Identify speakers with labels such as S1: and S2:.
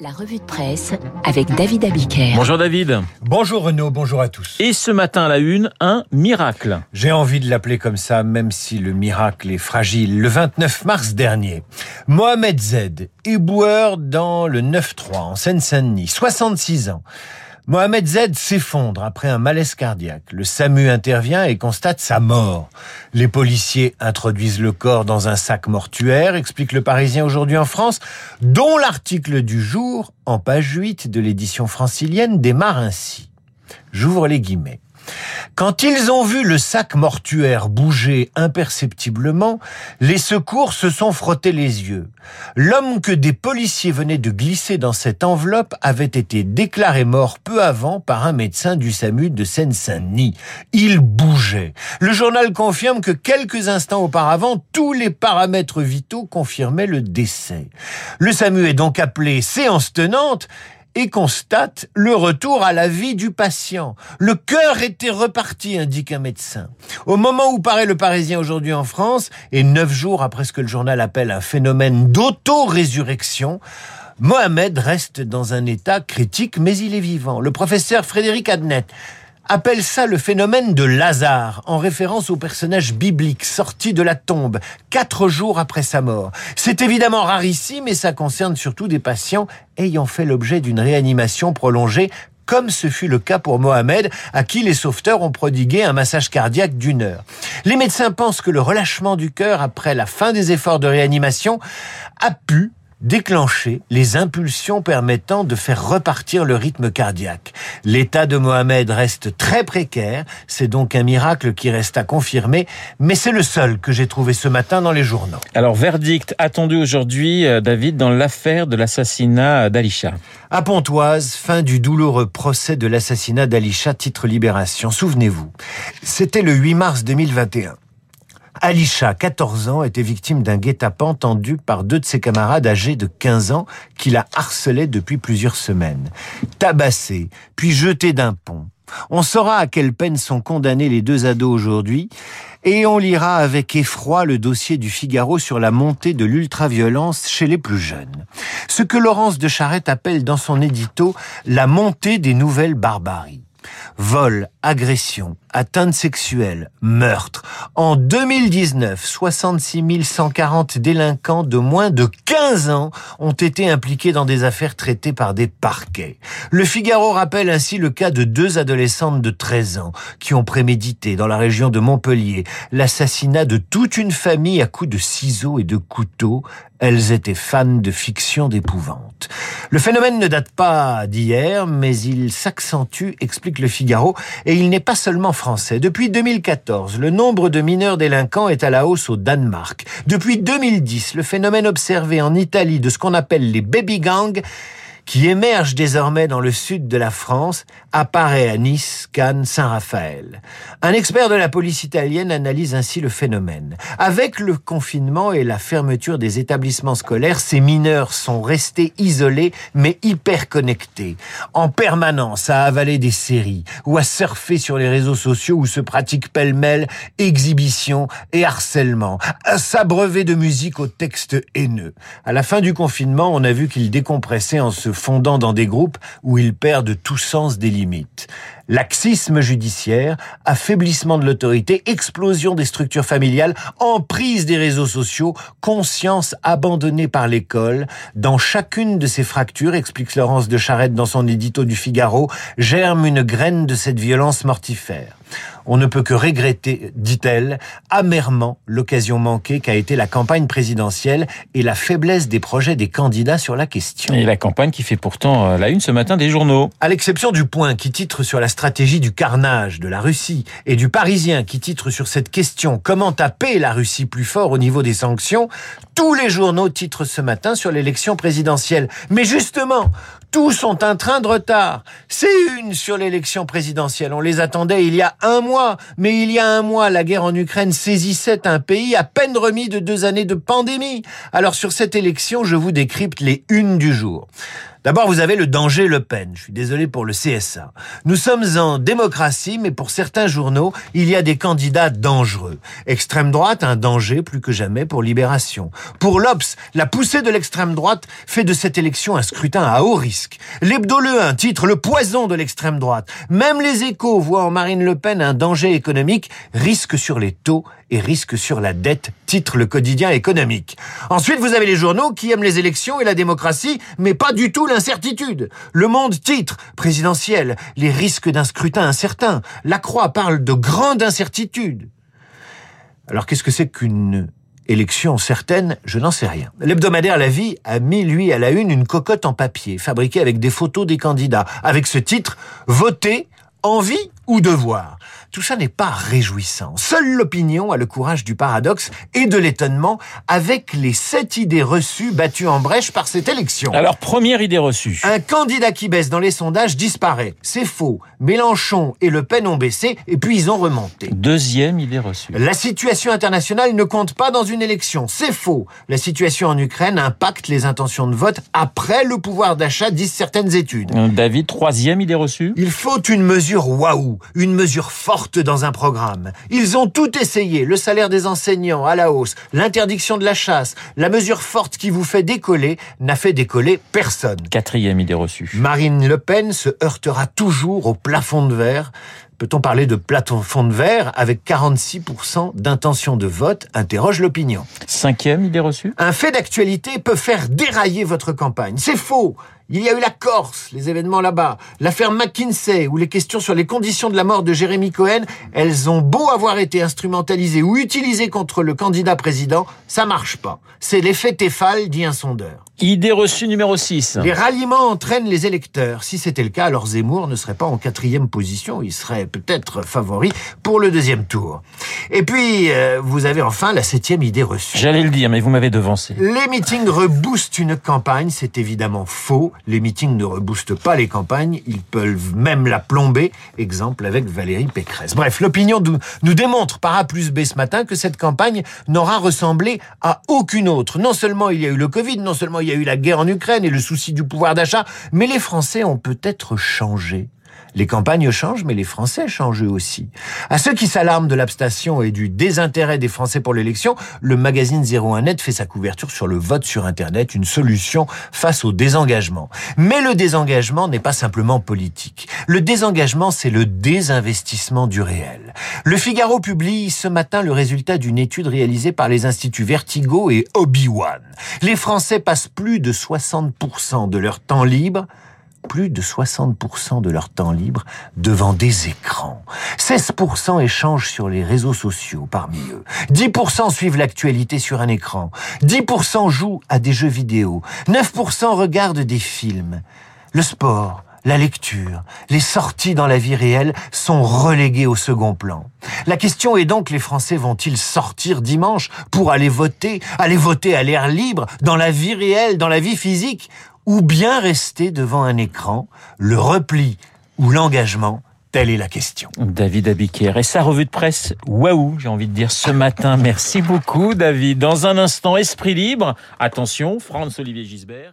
S1: La revue de presse avec David Abiker.
S2: Bonjour David.
S3: Bonjour Renaud, bonjour à tous.
S2: Et ce matin à la une, un miracle.
S3: J'ai envie de l'appeler comme ça, même si le miracle est fragile. Le 29 mars dernier, Mohamed Z, éboueur dans le 9-3 en Seine-Saint-Denis, 66 ans. Mohamed Z s'effondre après un malaise cardiaque. Le SAMU intervient et constate sa mort. Les policiers introduisent le corps dans un sac mortuaire, explique le Parisien aujourd'hui en France, dont l'article du jour, en page 8 de l'édition francilienne, démarre ainsi. J'ouvre les guillemets. Quand ils ont vu le sac mortuaire bouger imperceptiblement, les secours se sont frottés les yeux. L'homme que des policiers venaient de glisser dans cette enveloppe avait été déclaré mort peu avant par un médecin du SAMU de Seine-Saint-Denis. Il bougeait. Le journal confirme que quelques instants auparavant, tous les paramètres vitaux confirmaient le décès. Le SAMU est donc appelé séance tenante et constate le retour à la vie du patient. Le cœur était reparti, indique un médecin. Au moment où paraît le Parisien aujourd'hui en France, et neuf jours après ce que le journal appelle un phénomène d'auto-résurrection, Mohamed reste dans un état critique, mais il est vivant. Le professeur Frédéric Adnet appelle ça le phénomène de Lazare, en référence au personnage biblique sorti de la tombe quatre jours après sa mort. C'est évidemment rarissime, mais ça concerne surtout des patients ayant fait l'objet d'une réanimation prolongée comme ce fut le cas pour Mohamed, à qui les sauveteurs ont prodigué un massage cardiaque d'une heure. Les médecins pensent que le relâchement du cœur après la fin des efforts de réanimation a pu déclencher les impulsions permettant de faire repartir le rythme cardiaque. L'état de Mohamed reste très précaire, c'est donc un miracle qui reste à confirmer, mais c'est le seul que j'ai trouvé ce matin dans les journaux.
S2: Alors, verdict attendu aujourd'hui, euh, David, dans l'affaire de l'assassinat d'Alisha.
S3: À Pontoise, fin du douloureux procès de l'assassinat d'Alisha, titre Libération. Souvenez-vous, c'était le 8 mars 2021. Alisha, 14 ans, était victime d'un guet-apens tendu par deux de ses camarades âgés de 15 ans qui la harcelaient depuis plusieurs semaines. Tabassée, puis jetée d'un pont. On saura à quelle peine sont condamnés les deux ados aujourd'hui et on lira avec effroi le dossier du Figaro sur la montée de l'ultraviolence chez les plus jeunes. Ce que Laurence de Charette appelle dans son édito la montée des nouvelles barbaries. Vol, agression, atteinte sexuelle, meurtre. En 2019, 66 140 délinquants de moins de 15 ans ont été impliqués dans des affaires traitées par des parquets. Le Figaro rappelle ainsi le cas de deux adolescentes de 13 ans qui ont prémédité dans la région de Montpellier l'assassinat de toute une famille à coups de ciseaux et de couteaux. Elles étaient fans de fiction d'épouvante. Le phénomène ne date pas d'hier, mais il s'accentue, explique le Figaro, et il n'est pas seulement français. Depuis 2014, le nombre de mineurs délinquants est à la hausse au Danemark. Depuis 2010, le phénomène observé en Italie de ce qu'on appelle les baby gangs qui émerge désormais dans le sud de la France, apparaît à Nice, Cannes, Saint-Raphaël. Un expert de la police italienne analyse ainsi le phénomène. Avec le confinement et la fermeture des établissements scolaires, ces mineurs sont restés isolés mais hyper connectés, en permanence à avaler des séries ou à surfer sur les réseaux sociaux où se pratiquent pêle-mêle exhibition et harcèlement, à s'abreuver de musique aux textes haineux. À la fin du confinement, on a vu qu'ils décompressaient en se fondant dans des groupes où ils perdent tout sens des limites. Laxisme judiciaire, affaiblissement de l'autorité, explosion des structures familiales, emprise des réseaux sociaux, conscience abandonnée par l'école. Dans chacune de ces fractures, explique Laurence de Charette dans son édito du Figaro, germe une graine de cette violence mortifère. On ne peut que regretter, dit-elle, amèrement l'occasion manquée qu'a été la campagne présidentielle et la faiblesse des projets des candidats sur la question.
S2: Et la campagne qui fait pourtant euh, la une ce matin des journaux.
S3: À l'exception du point qui titre sur la stratégie du carnage de la Russie et du Parisien qui titre sur cette question comment taper la Russie plus fort au niveau des sanctions, tous les journaux titrent ce matin sur l'élection présidentielle. Mais justement, tous ont un train de retard. C'est une sur l'élection présidentielle. On les attendait il y a un mois. Mais il y a un mois, la guerre en Ukraine saisissait un pays à peine remis de deux années de pandémie. Alors sur cette élection, je vous décrypte les unes du jour. D'abord, vous avez le danger Le Pen. Je suis désolé pour le CSA. Nous sommes en démocratie, mais pour certains journaux, il y a des candidats dangereux. Extrême droite, un danger plus que jamais pour Libération. Pour l'Obs, la poussée de l'extrême droite fait de cette élection un scrutin à haut risque. L'Hebdo Le 1 titre le poison de l'extrême droite. Même les échos voient en Marine Le Pen un danger économique, risque sur les taux et risque sur la dette, titre le quotidien économique. Ensuite, vous avez les journaux qui aiment les élections et la démocratie, mais pas du tout l'incertitude. Le Monde titre présidentiel, les risques d'un scrutin incertain. La Croix parle de grande incertitude. Alors qu'est-ce que c'est qu'une élection certaine? Je n'en sais rien. L'hebdomadaire La Vie a mis, lui, à la une, une cocotte en papier, fabriquée avec des photos des candidats, avec ce titre « Voter, envie ou devoir ?» Tout ça n'est pas réjouissant. Seule l'opinion a le courage du paradoxe et de l'étonnement avec les sept idées reçues battues en brèche par cette élection.
S2: Alors, première idée reçue.
S3: Un candidat qui baisse dans les sondages disparaît. C'est faux. Mélenchon et Le Pen ont baissé et puis ils ont remonté.
S2: Deuxième idée reçue.
S3: La situation internationale ne compte pas dans une élection. C'est faux. La situation en Ukraine impacte les intentions de vote après le pouvoir d'achat, disent certaines études.
S2: David, troisième idée reçue.
S3: Il faut une mesure waouh, une mesure forte dans un programme. Ils ont tout essayé, le salaire des enseignants à la hausse, l'interdiction de la chasse, la mesure forte qui vous fait décoller n'a fait décoller personne.
S2: Quatrième idée reçue.
S3: Marine Le Pen se heurtera toujours au plafond de verre. Peut-on parler de plafond de verre avec 46% d'intention de vote interroge l'opinion.
S2: Cinquième idée reçue.
S3: Un fait d'actualité peut faire dérailler votre campagne. C'est faux. Il y a eu la Corse, les événements là-bas, l'affaire McKinsey ou les questions sur les conditions de la mort de Jérémy Cohen, elles ont beau avoir été instrumentalisées ou utilisées contre le candidat président, ça marche pas. C'est l'effet Tefal, dit un sondeur.
S2: Idée reçue numéro 6.
S3: Les ralliements entraînent les électeurs. Si c'était le cas, alors Zemmour ne serait pas en quatrième position. Il serait peut-être favori pour le deuxième tour. Et puis, euh, vous avez enfin la septième idée reçue.
S2: J'allais le dire, mais vous m'avez devancé.
S3: Les meetings reboostent une campagne. C'est évidemment faux. Les meetings ne reboostent pas les campagnes. Ils peuvent même la plomber. Exemple avec Valérie Pécresse. Bref, l'opinion nous démontre par A plus B ce matin que cette campagne n'aura ressemblé à aucune autre. Non seulement il y a eu le Covid, non seulement il y a eu la guerre en Ukraine et le souci du pouvoir d'achat, mais les Français ont peut-être changé. Les campagnes changent, mais les Français changent eux aussi. À ceux qui s'alarment de l'abstention et du désintérêt des Français pour l'élection, le magazine 01net fait sa couverture sur le vote sur Internet, une solution face au désengagement. Mais le désengagement n'est pas simplement politique. Le désengagement, c'est le désinvestissement du réel. Le Figaro publie ce matin le résultat d'une étude réalisée par les instituts Vertigo et Obi-Wan. Les Français passent plus de 60% de leur temps libre plus de 60% de leur temps libre devant des écrans. 16% échangent sur les réseaux sociaux parmi eux. 10% suivent l'actualité sur un écran. 10% jouent à des jeux vidéo. 9% regardent des films. Le sport, la lecture, les sorties dans la vie réelle sont reléguées au second plan. La question est donc les Français vont-ils sortir dimanche pour aller voter, aller voter à l'air libre, dans la vie réelle, dans la vie physique ou bien rester devant un écran, le repli ou l'engagement Telle est la question.
S2: David Abiker. Et sa revue de presse, waouh, j'ai envie de dire ce matin. Merci beaucoup, David. Dans un instant, Esprit Libre. Attention, Franz-Olivier Gisbert.